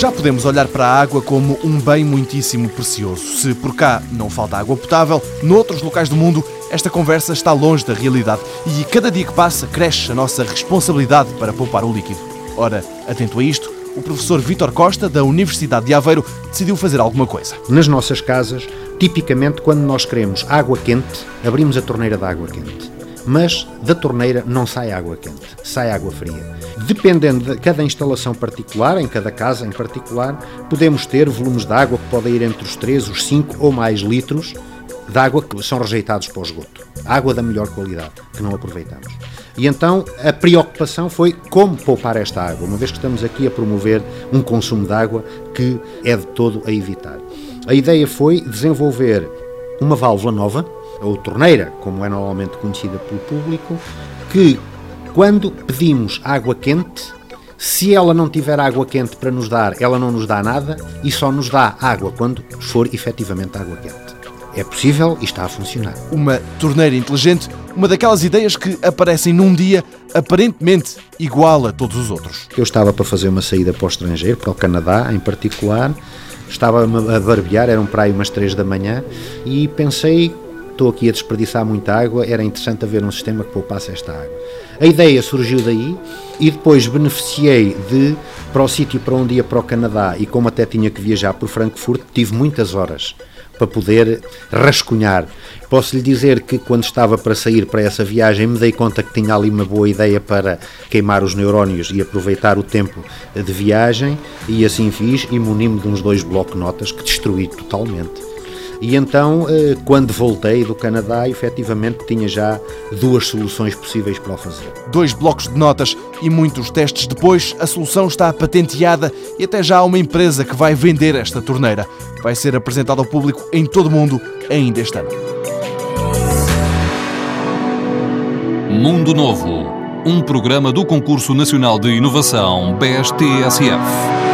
Já podemos olhar para a água como um bem muitíssimo precioso. Se por cá não falta água potável, noutros locais do mundo esta conversa está longe da realidade e cada dia que passa cresce a nossa responsabilidade para poupar o líquido. Ora, atento a isto, o professor Vítor Costa, da Universidade de Aveiro, decidiu fazer alguma coisa. Nas nossas casas, tipicamente, quando nós queremos água quente, abrimos a torneira da água quente. Mas da torneira não sai água quente, sai água fria. Dependendo de cada instalação particular, em cada casa em particular, podemos ter volumes de água que podem ir entre os 3, os 5 ou mais litros de água que são rejeitados para o esgoto. Água da melhor qualidade, que não aproveitamos. E então a preocupação foi como poupar esta água, uma vez que estamos aqui a promover um consumo de água que é de todo a evitar. A ideia foi desenvolver uma válvula nova, ou torneira, como é normalmente conhecida pelo público, que quando pedimos água quente, se ela não tiver água quente para nos dar, ela não nos dá nada e só nos dá água quando for efetivamente água quente. É possível e está a funcionar. Uma torneira inteligente, uma daquelas ideias que aparecem num dia aparentemente igual a todos os outros. Eu estava para fazer uma saída para o estrangeiro, para o Canadá em particular, estava a barbear, eram para aí umas 3 da manhã, e pensei, estou aqui a desperdiçar muita água, era interessante haver um sistema que poupasse esta água. A ideia surgiu daí e depois beneficiei de, para o sítio para onde ia para o Canadá, e como até tinha que viajar por Frankfurt, tive muitas horas para poder rascunhar. Posso lhe dizer que quando estava para sair para essa viagem me dei conta que tinha ali uma boa ideia para queimar os neurónios e aproveitar o tempo de viagem e assim fiz e muni-me de uns dois blocos notas que destruí totalmente. E então, eh, quando voltei do Canadá, efetivamente tinha já duas soluções possíveis para o fazer. Dois blocos de notas e muitos testes depois, a solução está patenteada e até já há uma empresa que vai vender esta torneira. Vai ser apresentada ao público em todo o mundo ainda este ano. Mundo Novo, um programa do Concurso Nacional de Inovação BSTSF.